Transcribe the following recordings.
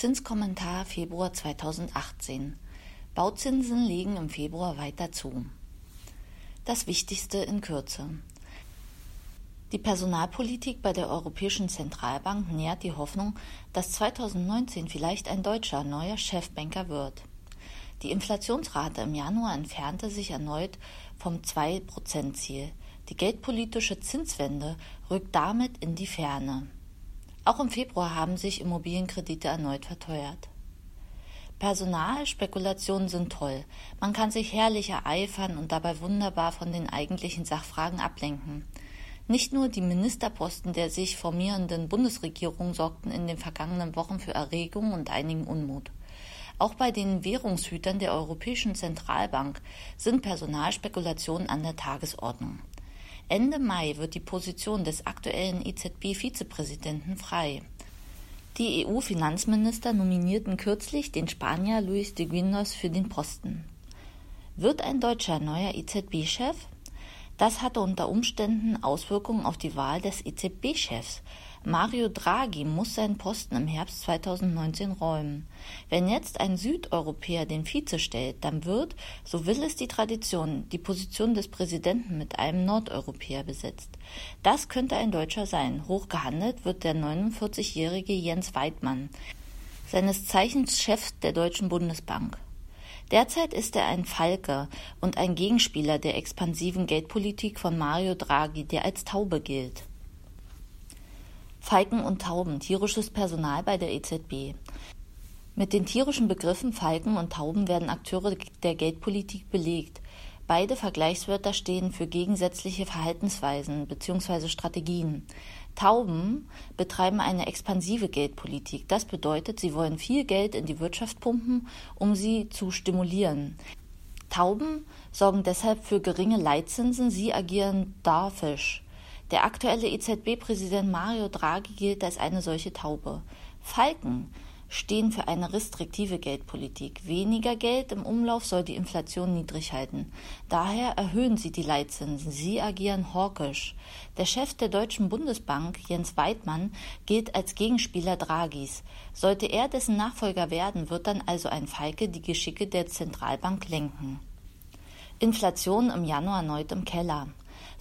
Zinskommentar Februar 2018. Bauzinsen legen im Februar weiter zu. Das Wichtigste in Kürze. Die Personalpolitik bei der Europäischen Zentralbank nährt die Hoffnung, dass 2019 vielleicht ein deutscher neuer Chefbanker wird. Die Inflationsrate im Januar entfernte sich erneut vom 2-Prozent-Ziel. Die geldpolitische Zinswende rückt damit in die Ferne. Auch im Februar haben sich Immobilienkredite erneut verteuert. Personalspekulationen sind toll. Man kann sich herrlich ereifern und dabei wunderbar von den eigentlichen Sachfragen ablenken. Nicht nur die Ministerposten der sich formierenden Bundesregierung sorgten in den vergangenen Wochen für Erregung und einigen Unmut. Auch bei den Währungshütern der Europäischen Zentralbank sind Personalspekulationen an der Tagesordnung. Ende Mai wird die Position des aktuellen EZB-Vizepräsidenten frei. Die EU-Finanzminister nominierten kürzlich den Spanier Luis de Guindos für den Posten. Wird ein Deutscher neuer EZB-Chef? Das hatte unter Umständen Auswirkungen auf die Wahl des EZB-Chefs, Mario Draghi muss seinen Posten im Herbst 2019 räumen. Wenn jetzt ein Südeuropäer den Vize stellt, dann wird, so will es die Tradition, die Position des Präsidenten mit einem Nordeuropäer besetzt. Das könnte ein Deutscher sein. Hochgehandelt wird der 49-jährige Jens Weidmann, seines Zeichens Chef der Deutschen Bundesbank. Derzeit ist er ein Falke und ein Gegenspieler der expansiven Geldpolitik von Mario Draghi, der als Taube gilt. Falken und Tauben, tierisches Personal bei der EZB. Mit den tierischen Begriffen Falken und Tauben werden Akteure der Geldpolitik belegt. Beide Vergleichswörter stehen für gegensätzliche Verhaltensweisen bzw. Strategien. Tauben betreiben eine expansive Geldpolitik. Das bedeutet, sie wollen viel Geld in die Wirtschaft pumpen, um sie zu stimulieren. Tauben sorgen deshalb für geringe Leitzinsen, sie agieren darfisch. Der aktuelle EZB-Präsident Mario Draghi gilt als eine solche Taube. Falken stehen für eine restriktive Geldpolitik. Weniger Geld im Umlauf soll die Inflation niedrig halten. Daher erhöhen sie die Leitzinsen. Sie agieren hawkisch. Der Chef der Deutschen Bundesbank, Jens Weidmann, gilt als Gegenspieler Draghis. Sollte er dessen Nachfolger werden, wird dann also ein Falke die Geschicke der Zentralbank lenken. Inflation im Januar erneut im Keller.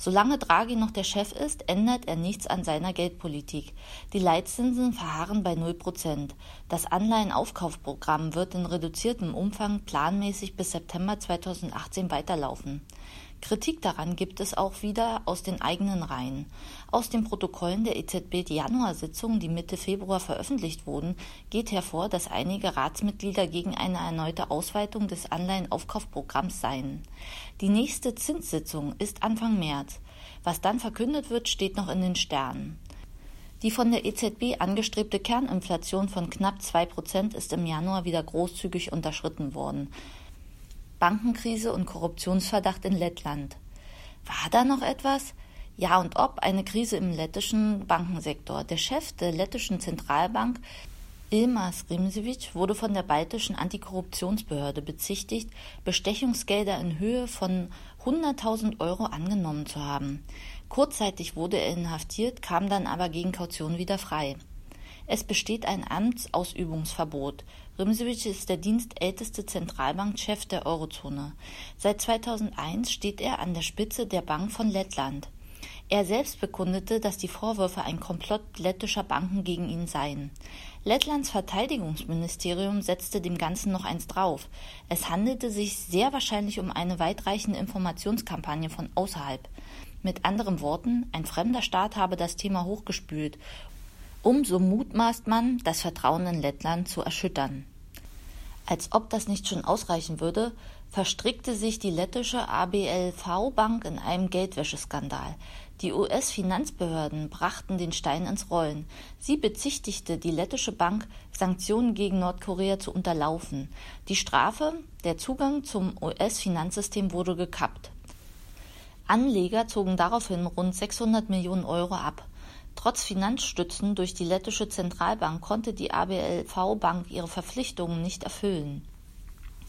Solange Draghi noch der Chef ist, ändert er nichts an seiner Geldpolitik. Die Leitzinsen verharren bei 0 Prozent. Das Anleihenaufkaufprogramm wird in reduziertem Umfang planmäßig bis September 2018 weiterlaufen. Kritik daran gibt es auch wieder aus den eigenen Reihen. Aus den Protokollen der EZB-Januarsitzung, die Mitte Februar veröffentlicht wurden, geht hervor, dass einige Ratsmitglieder gegen eine erneute Ausweitung des Anleihenaufkaufprogramms seien. Die nächste Zinssitzung ist Anfang März. Was dann verkündet wird, steht noch in den Sternen. Die von der EZB angestrebte Kerninflation von knapp zwei Prozent ist im Januar wieder großzügig unterschritten worden. Bankenkrise und Korruptionsverdacht in Lettland. War da noch etwas? Ja und ob eine Krise im lettischen Bankensektor. Der Chef der lettischen Zentralbank, Ilmar Rimsevic, wurde von der baltischen Antikorruptionsbehörde bezichtigt, Bestechungsgelder in Höhe von 100.000 Euro angenommen zu haben. Kurzzeitig wurde er inhaftiert, kam dann aber gegen Kaution wieder frei. Es besteht ein Amtsausübungsverbot. Rimsevic ist der dienstälteste Zentralbankchef der Eurozone. Seit 2001 steht er an der Spitze der Bank von Lettland. Er selbst bekundete, dass die Vorwürfe ein Komplott lettischer Banken gegen ihn seien. Lettlands Verteidigungsministerium setzte dem Ganzen noch eins drauf. Es handelte sich sehr wahrscheinlich um eine weitreichende Informationskampagne von außerhalb. Mit anderen Worten, ein fremder Staat habe das Thema hochgespült Umso mutmaßt man, das Vertrauen in Lettland zu erschüttern. Als ob das nicht schon ausreichen würde, verstrickte sich die lettische ABLV-Bank in einem Geldwäscheskandal. Die US-Finanzbehörden brachten den Stein ins Rollen. Sie bezichtigte die lettische Bank, Sanktionen gegen Nordkorea zu unterlaufen. Die Strafe, der Zugang zum US-Finanzsystem wurde gekappt. Anleger zogen daraufhin rund 600 Millionen Euro ab. Trotz Finanzstützen durch die lettische Zentralbank konnte die ABLV-Bank ihre Verpflichtungen nicht erfüllen.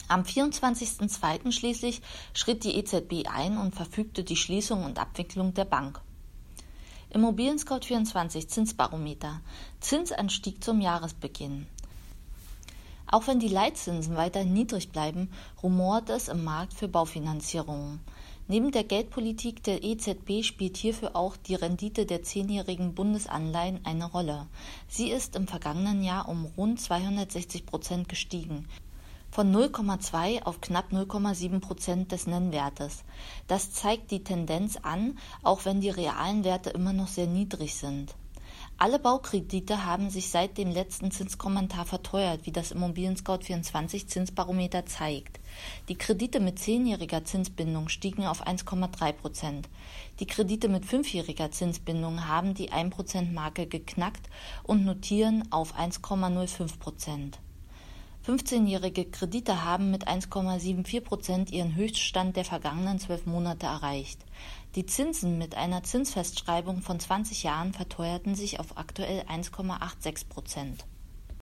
Am 24.02. schließlich schritt die EZB ein und verfügte die Schließung und Abwicklung der Bank. Immobilien Scout 24 Zinsbarometer Zinsanstieg zum Jahresbeginn Auch wenn die Leitzinsen weiterhin niedrig bleiben, rumort es im Markt für Baufinanzierungen. Neben der Geldpolitik der EZB spielt hierfür auch die Rendite der zehnjährigen Bundesanleihen eine Rolle. Sie ist im vergangenen Jahr um rund 260 Prozent gestiegen von 0,2 auf knapp 0,7 Prozent des Nennwertes. Das zeigt die Tendenz an, auch wenn die realen Werte immer noch sehr niedrig sind. Alle Baukredite haben sich seit dem letzten Zinskommentar verteuert, wie das Immobilien Scout 24 Zinsbarometer zeigt. Die Kredite mit zehnjähriger Zinsbindung stiegen auf 1,3 Prozent. Die Kredite mit fünfjähriger Zinsbindung haben die 1-Prozent-Marke geknackt und notieren auf 1,05 Prozent. 15-jährige Kredite haben mit 1,74 Prozent ihren Höchststand der vergangenen zwölf Monate erreicht. Die Zinsen mit einer Zinsfestschreibung von 20 Jahren verteuerten sich auf aktuell 1,86 Prozent.